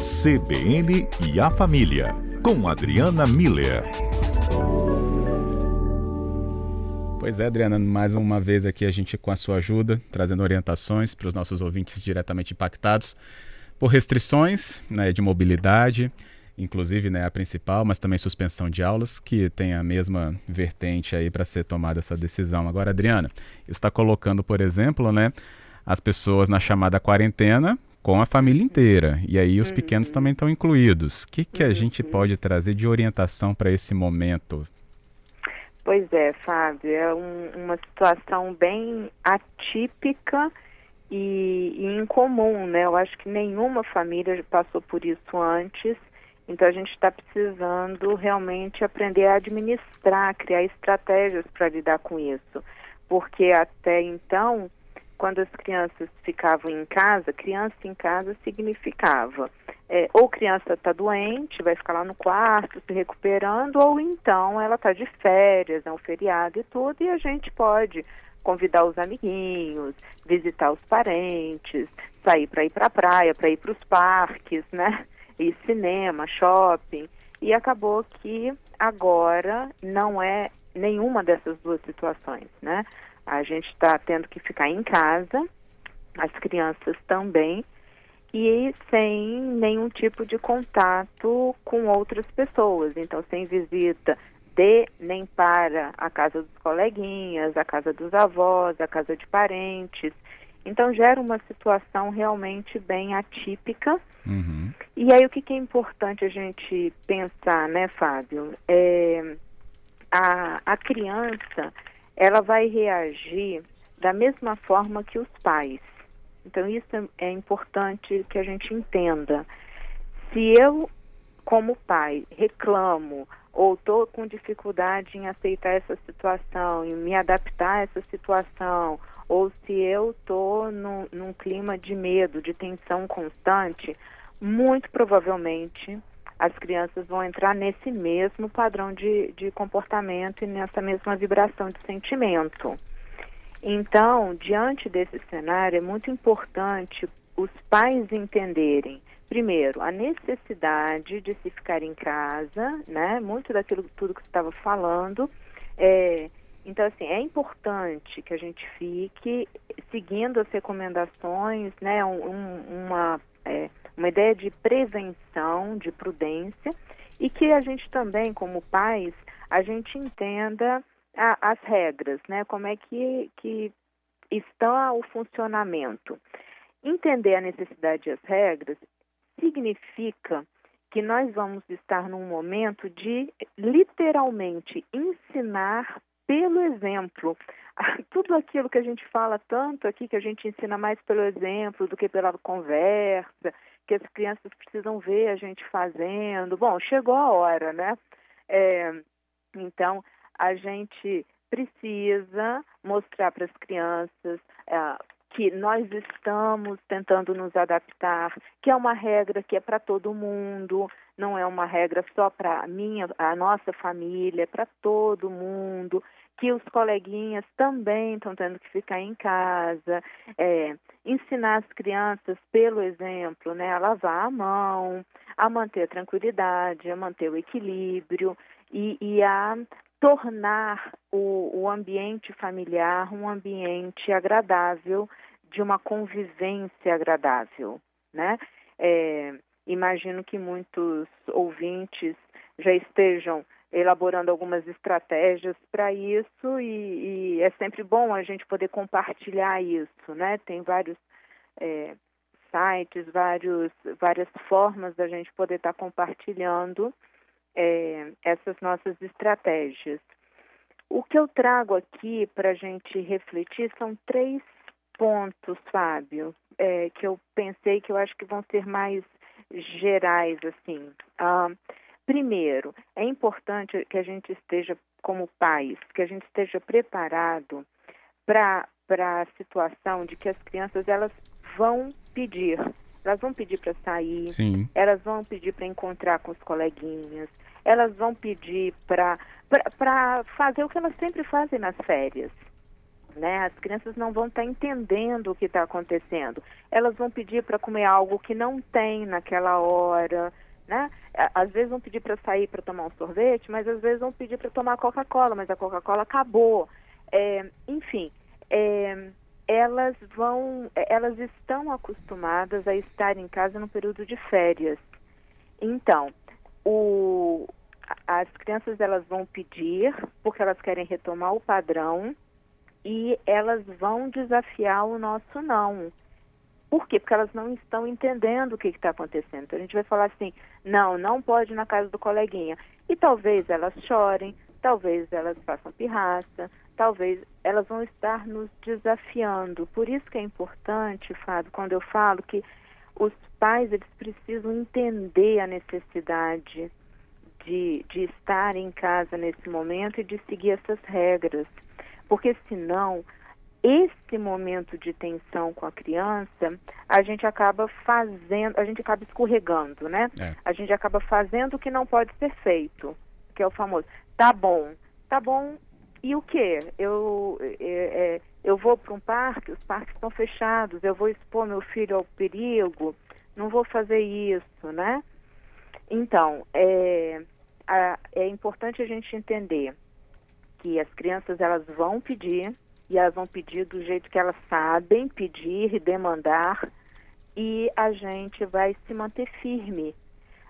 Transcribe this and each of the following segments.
CBN e a Família, com Adriana Miller. Pois é, Adriana, mais uma vez aqui a gente com a sua ajuda, trazendo orientações para os nossos ouvintes diretamente impactados por restrições né, de mobilidade, inclusive né, a principal, mas também suspensão de aulas, que tem a mesma vertente aí para ser tomada essa decisão. Agora, Adriana, está colocando, por exemplo, né, as pessoas na chamada quarentena com a família inteira. E aí os uhum. pequenos também estão incluídos. O que, que a uhum. gente pode trazer de orientação para esse momento? Pois é, Fábio, é um, uma situação bem atípica e, e incomum, né? Eu acho que nenhuma família passou por isso antes. Então a gente está precisando realmente aprender a administrar, criar estratégias para lidar com isso. Porque até então quando as crianças ficavam em casa, criança em casa significava é, ou criança está doente, vai ficar lá no quarto se recuperando, ou então ela está de férias, é um feriado e tudo, e a gente pode convidar os amiguinhos, visitar os parentes, sair para ir para a praia, para ir para os parques, né? Ir cinema, shopping. E acabou que agora não é nenhuma dessas duas situações, né? A gente está tendo que ficar em casa, as crianças também, e sem nenhum tipo de contato com outras pessoas. Então, sem visita de nem para a casa dos coleguinhas, a casa dos avós, a casa de parentes. Então, gera uma situação realmente bem atípica. Uhum. E aí, o que, que, é importante a gente pensar, né, Fábio? É, a, a criança ela vai reagir da mesma forma que os pais. Então, isso é importante que a gente entenda. Se eu, como pai, reclamo ou estou com dificuldade em aceitar essa situação, em me adaptar a essa situação, ou se eu estou num, clima de medo, de tensão constante, muito provavelmente as crianças vão entrar nesse mesmo padrão de, de comportamento e nessa mesma vibração de sentimento. Então, diante desse cenário, é muito importante os pais entenderem, primeiro, a necessidade de se ficar em casa, né? Muito daquilo tudo que você estava falando. É, então, assim, é importante que a gente fique seguindo as recomendações, né? Um, uma é, uma ideia de prevenção, de prudência, e que a gente também, como pais, a gente entenda a, as regras, né? Como é que, que está o funcionamento. Entender a necessidade e as regras significa que nós vamos estar num momento de literalmente ensinar pelo exemplo. Tudo aquilo que a gente fala tanto aqui, que a gente ensina mais pelo exemplo do que pela conversa, que as crianças precisam ver a gente fazendo. Bom, chegou a hora, né? É, então, a gente precisa mostrar para as crianças é, que nós estamos tentando nos adaptar, que é uma regra que é para todo mundo, não é uma regra só para a minha, a nossa família, é para todo mundo que os coleguinhas também estão tendo que ficar em casa, é, ensinar as crianças pelo exemplo, né, a lavar a mão, a manter a tranquilidade, a manter o equilíbrio e, e a tornar o, o ambiente familiar um ambiente agradável, de uma convivência agradável, né? É, imagino que muitos ouvintes já estejam elaborando algumas estratégias para isso e, e, é sempre bom a gente poder compartilhar isso, né? Tem vários é, sites, vários, várias formas da gente poder estar tá compartilhando é, essas nossas estratégias. O que eu trago aqui para a gente refletir são três pontos, Fábio, é, que eu pensei que eu acho que vão ser mais gerais, assim. Ah, Primeiro, é importante que a gente esteja, como país, que a gente esteja preparado para a situação de que as crianças elas vão pedir. Elas vão pedir para sair, Sim. elas vão pedir para encontrar com os coleguinhas, elas vão pedir para fazer o que elas sempre fazem nas férias. Né? As crianças não vão estar tá entendendo o que está acontecendo. Elas vão pedir para comer algo que não tem naquela hora. Né? Às vezes vão pedir para sair para tomar um sorvete, mas às vezes vão pedir para tomar Coca-Cola, mas a Coca-Cola acabou. É, enfim, é, elas vão, elas estão acostumadas a estar em casa no período de férias. Então, o, as crianças elas vão pedir porque elas querem retomar o padrão e elas vão desafiar o nosso não. Por quê? Porque elas não estão entendendo o que está acontecendo. Então a gente vai falar assim, não, não pode ir na casa do coleguinha. E talvez elas chorem, talvez elas façam pirraça, talvez elas vão estar nos desafiando. Por isso que é importante, Fábio, quando eu falo que os pais eles precisam entender a necessidade de, de estar em casa nesse momento e de seguir essas regras. Porque senão, esse momento de tensão com a criança, a gente acaba fazendo, a gente acaba escorregando, né? É. A gente acaba fazendo o que não pode ser feito, que é o famoso, tá bom, tá bom, e o que? Eu, é, é, eu vou para um parque, os parques estão fechados, eu vou expor meu filho ao perigo, não vou fazer isso, né? Então, é, a, é importante a gente entender que as crianças elas vão pedir e elas vão pedir do jeito que elas sabem pedir e demandar e a gente vai se manter firme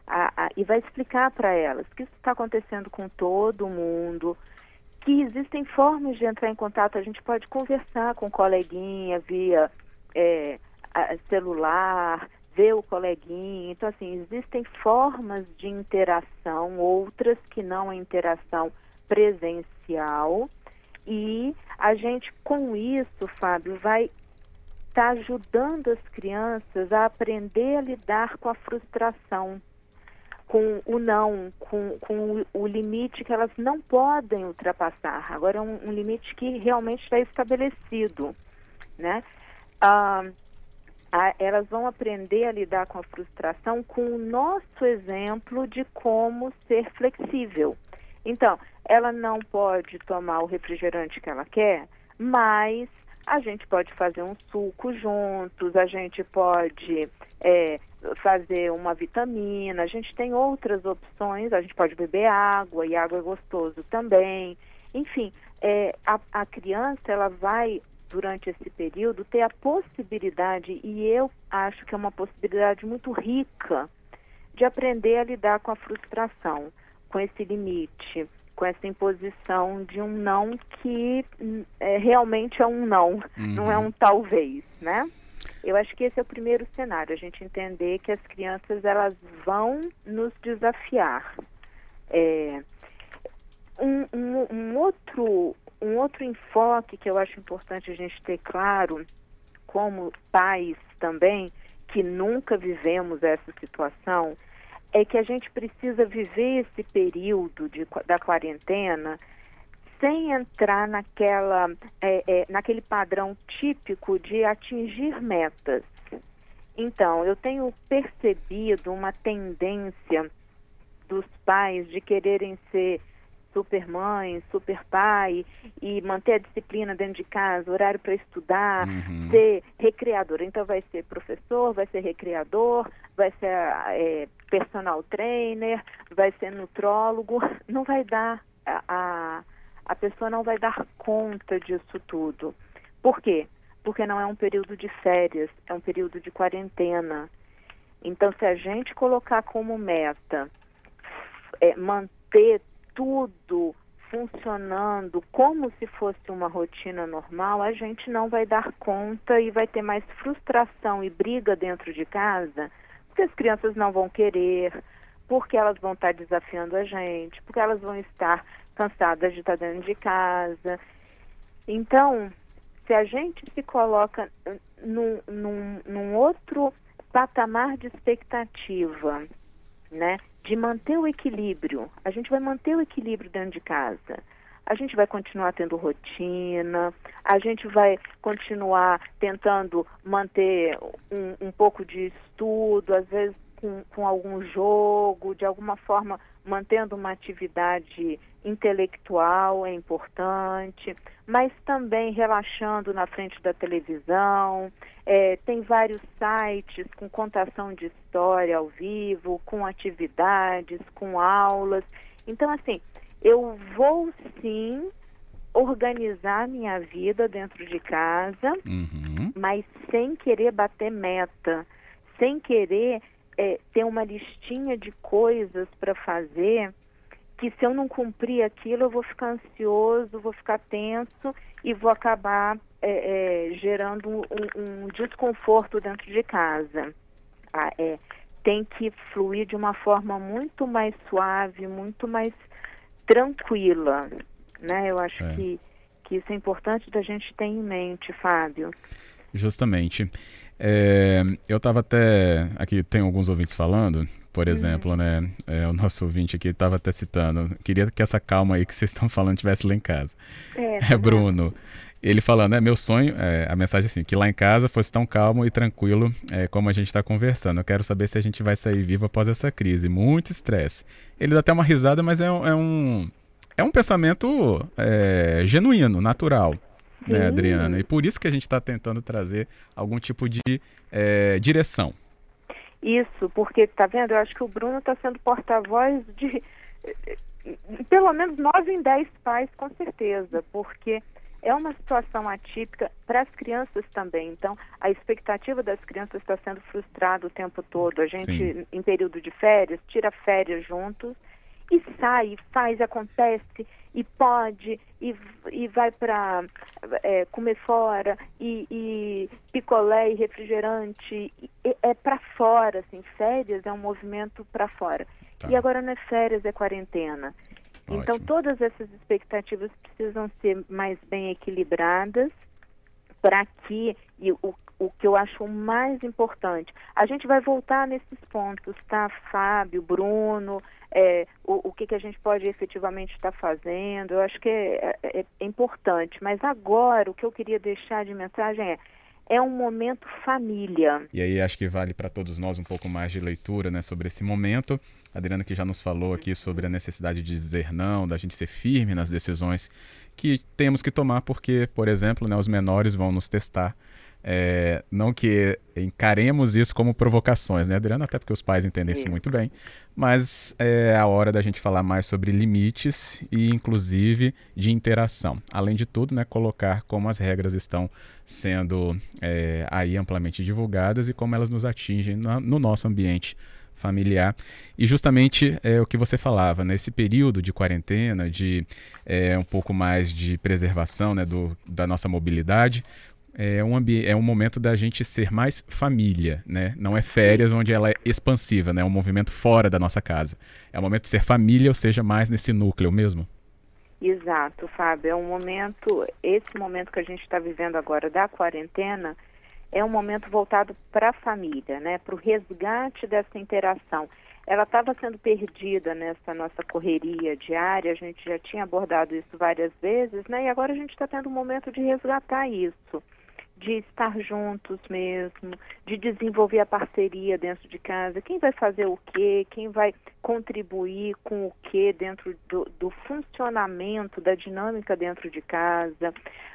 a, a, e vai explicar para elas que isso está acontecendo com todo mundo, que existem formas de entrar em contato, a gente pode conversar com o coleguinha via é, celular, ver o coleguinha. Então, assim, existem formas de interação, outras que não a interação presencial. E a gente, com isso, Fábio, vai estar tá ajudando as crianças a aprender a lidar com a frustração, com o não, com, com o, limite que elas não podem ultrapassar. Agora é um, um limite que realmente está estabelecido, né? Ah, a, elas vão aprender a lidar com a frustração com o nosso exemplo de como ser flexível. Então, ela não pode tomar o refrigerante que ela quer, mas a gente pode fazer um suco juntos, a gente pode é, fazer uma vitamina, a gente tem outras opções, a gente pode beber água, e água é gostoso também. Enfim, é, a, a criança ela vai durante esse período ter a possibilidade, e eu acho que é uma possibilidade muito rica, de aprender a lidar com a frustração, com esse limite, com essa imposição de um não que é, realmente é um não, uhum. não é um talvez, né? Eu acho que esse é o primeiro cenário, a gente entender que as crianças elas vão nos desafiar. É, um, um, um, outro um outro enfoque que eu acho importante a gente ter claro, como pais também, que nunca vivemos essa situação, é que a gente precisa viver esse período de, da quarentena sem entrar naquela, é, é, naquele padrão típico de atingir metas. Então, eu tenho percebido uma tendência dos pais de quererem ser super mãe, super pai e manter a disciplina dentro de casa, horário para estudar, uhum. ser recreador. Então vai ser professor, vai ser recreador, vai ser é, personal trainer, vai ser nutrólogo. Não vai dar a, a, a pessoa não vai dar conta disso tudo. Por quê? Porque não é um período de férias, é um período de quarentena. Então, se a gente colocar como meta é, manter tudo funcionando como se fosse uma rotina normal, a gente não vai dar conta e vai ter mais frustração e briga dentro de casa, porque as crianças não vão querer, porque elas vão estar desafiando a gente, porque elas vão estar cansadas de estar dentro de casa. Então, se a gente se coloca num, num, num outro patamar de expectativa, né? De manter o equilíbrio. A gente vai manter o equilíbrio dentro de casa. A gente vai continuar tendo rotina, a gente vai continuar tentando manter um, um pouco de estudo, às vezes com, com, algum jogo, de alguma forma mantendo uma atividade intelectual é importante, mas também relaxando na frente da televisão. É, tem vários sites com contação de história ao vivo, com atividades, com aulas. Então, assim, eu vou sim organizar minha vida dentro de casa, uhum. mas sem querer bater meta, sem querer é, ter uma listinha de coisas para fazer que se eu não cumprir aquilo eu vou ficar ansioso, vou ficar tenso e vou acabar é, é, gerando um, um, desconforto dentro de casa. Ah, é, tem que fluir de uma forma muito mais suave, muito mais tranquila, né? Eu acho é. que, que isso é importante da gente ter em mente, Fábio. Justamente. É, eu estava até. Aqui tem alguns ouvintes falando, por uhum. exemplo, né? É, o nosso ouvinte aqui estava até citando. Queria que essa calma aí que vocês estão falando tivesse lá em casa. É, é Bruno. Ele falando, é meu sonho, é, a mensagem assim, que lá em casa fosse tão calmo e tranquilo é, como a gente está conversando. Eu quero saber se a gente vai sair vivo após essa crise. Muito estresse. Ele dá até uma risada, mas é, é um, é um pensamento é, genuíno, natural né, Adriana? E por isso que a gente está tentando trazer algum tipo de é, direção. Isso, porque, tá vendo? Eu acho que o Bruno está sendo porta-voz de pelo menos nove em dez pais, com certeza, porque é uma situação atípica para as crianças também. Então, a expectativa das crianças está sendo frustrada o tempo todo. A gente, Sim. em período de férias, tira férias juntos e sai, faz, acontece e pode e, e vai para é, comer fora e, e, picolé e refrigerante e, é para fora, assim, férias é um movimento para fora. Tá. E agora não é férias, é quarentena. Então, Ótimo. Então todas essas expectativas precisam ser mais bem equilibradas para que e o, o que eu acho mais importante, a gente vai voltar nesses pontos, tá, Fábio, Bruno, é, o, o que, que a gente pode efetivamente estar fazendo. Eu acho que é, é, é importante. Mas agora, o que eu queria deixar de mensagem é é um momento família. E aí acho que vale para todos nós um pouco mais de leitura né, sobre esse momento. A Adriana que já nos falou aqui sobre a necessidade de dizer não, da gente ser firme nas decisões que temos que tomar, porque, por exemplo, né, os menores vão nos testar é, não que encaremos isso como provocações, né, Adriana? Até porque os pais entendem isso muito bem. Mas é a hora da gente falar mais sobre limites e, inclusive, de interação. Além de tudo, né, colocar como as regras estão sendo é, aí amplamente divulgadas e como elas nos atingem no nosso ambiente familiar. E justamente é o que você falava, nesse período de quarentena, de é, um pouco mais de preservação né, do, da nossa mobilidade, é um, é um momento da gente ser mais família, né? Não é férias onde ela é expansiva, né? É um movimento fora da nossa casa. É um momento de ser família, ou seja, mais nesse núcleo mesmo. Exato, Fábio. É um momento, esse momento que a gente está vivendo agora da quarentena, é um momento voltado para a família, né? Para o resgate dessa interação. Ela estava sendo perdida nessa nossa correria diária, a gente já tinha abordado isso várias vezes, né? E agora a gente está tendo um momento de resgatar isso de estar juntos mesmo, de desenvolver a parceria dentro de casa, quem vai fazer o quê, quem vai contribuir com o quê dentro do, do funcionamento, da dinâmica dentro de casa.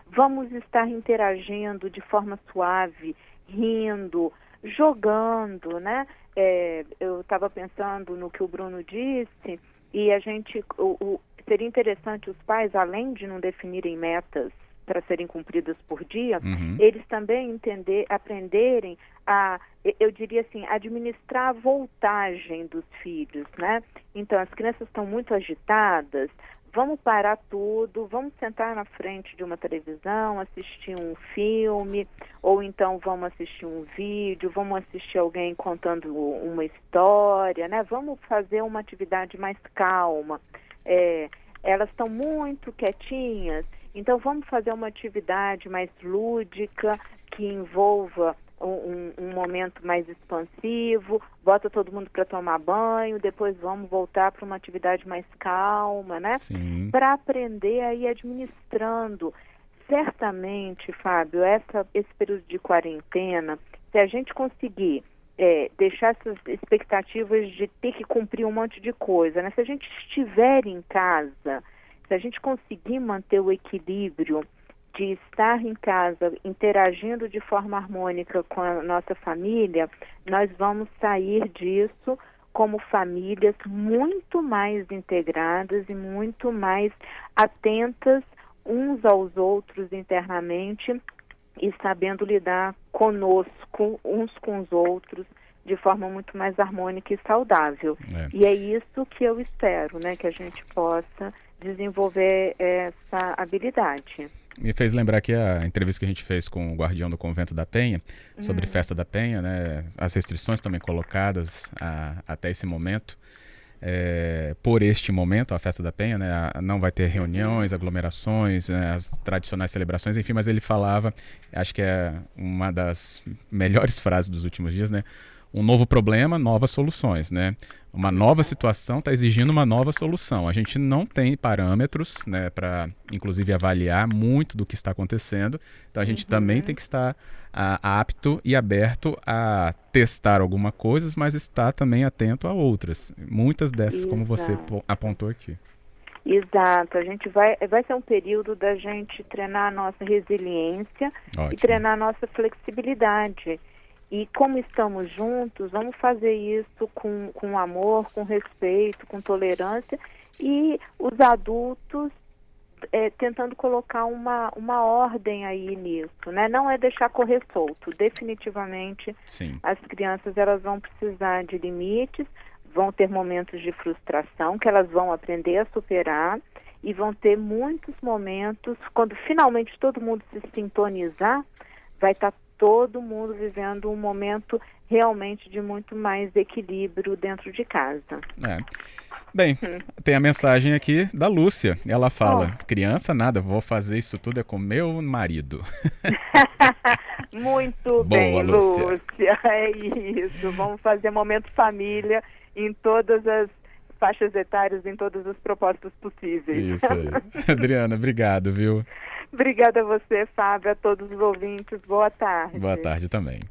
Vamos estar interagindo de forma suave, rindo, jogando, né? É, eu estava pensando no que o Bruno disse e a gente, o, o, seria interessante os pais, além de não definirem metas para serem cumpridas por dia, uhum. eles também entender, aprenderem a, eu diria assim, administrar a voltagem dos filhos, né? Então, as crianças estão muito agitadas, vamos parar tudo, vamos sentar na frente de uma televisão, assistir um filme, ou então vamos assistir um vídeo, vamos assistir alguém contando uma história, né? Vamos fazer uma atividade mais calma. É, elas estão muito quietinhas, então vamos fazer uma atividade mais lúdica que envolva um, um, momento mais expansivo, bota todo mundo para tomar banho, depois vamos voltar para uma atividade mais calma, né? Para aprender a ir administrando. Certamente, Fábio, essa, esse período de quarentena, se a gente conseguir é, deixar essas expectativas de ter que cumprir um monte de coisa, né? Se a gente estiver em casa, se a gente conseguir manter o equilíbrio de estar em casa interagindo de forma harmônica com a nossa família, nós vamos sair disso como famílias muito mais integradas e muito mais atentas uns aos outros internamente e sabendo lidar conosco, uns com os outros, de forma muito mais harmônica e saudável. É. E é isso que eu espero, né, que a gente possa desenvolver essa habilidade. Me fez lembrar aqui a entrevista que a gente fez com o guardião do convento da Penha, sobre uhum. festa da Penha, né, as restrições também colocadas a, até esse momento. É, por este momento, a festa da Penha, né, não vai ter reuniões, aglomerações, né, as tradicionais celebrações, enfim, mas ele falava, acho que é uma das melhores frases dos últimos dias, né? um novo problema, novas soluções, né? Uma nova situação está exigindo uma nova solução. A gente não tem parâmetros, né, para inclusive avaliar muito do que está acontecendo. Então a gente uhum. também tem que estar a, apto e aberto a testar alguma coisa, mas estar também atento a outras. Muitas dessas, Exato. como você apontou aqui. Exato, a gente vai, vai ser um período da gente treinar a nossa resiliência Ótimo. e treinar a nossa flexibilidade. E como estamos juntos, vamos fazer isso com, com amor, com respeito, com tolerância e os adultos é, tentando colocar uma, uma ordem aí nisso, né? Não é deixar correr solto. Definitivamente, Sim. as crianças elas vão precisar de limites, vão ter momentos de frustração que elas vão aprender a superar e vão ter muitos momentos quando finalmente todo mundo se sintonizar, vai estar tá todo mundo vivendo um momento realmente de muito mais equilíbrio dentro de casa. É. Bem, hum. tem a mensagem aqui da Lúcia. Ela fala: oh. criança, nada, vou fazer isso tudo é com meu marido. Muito Boa, bem, Lúcia. Lúcia. É isso. Vamos fazer momento família em todas as faixas etárias, em todos os propósitos possíveis. Isso aí. Adriana, obrigado, viu? Obrigada a você, Fábio, a todos os ouvintes. Boa tarde. Boa tarde também.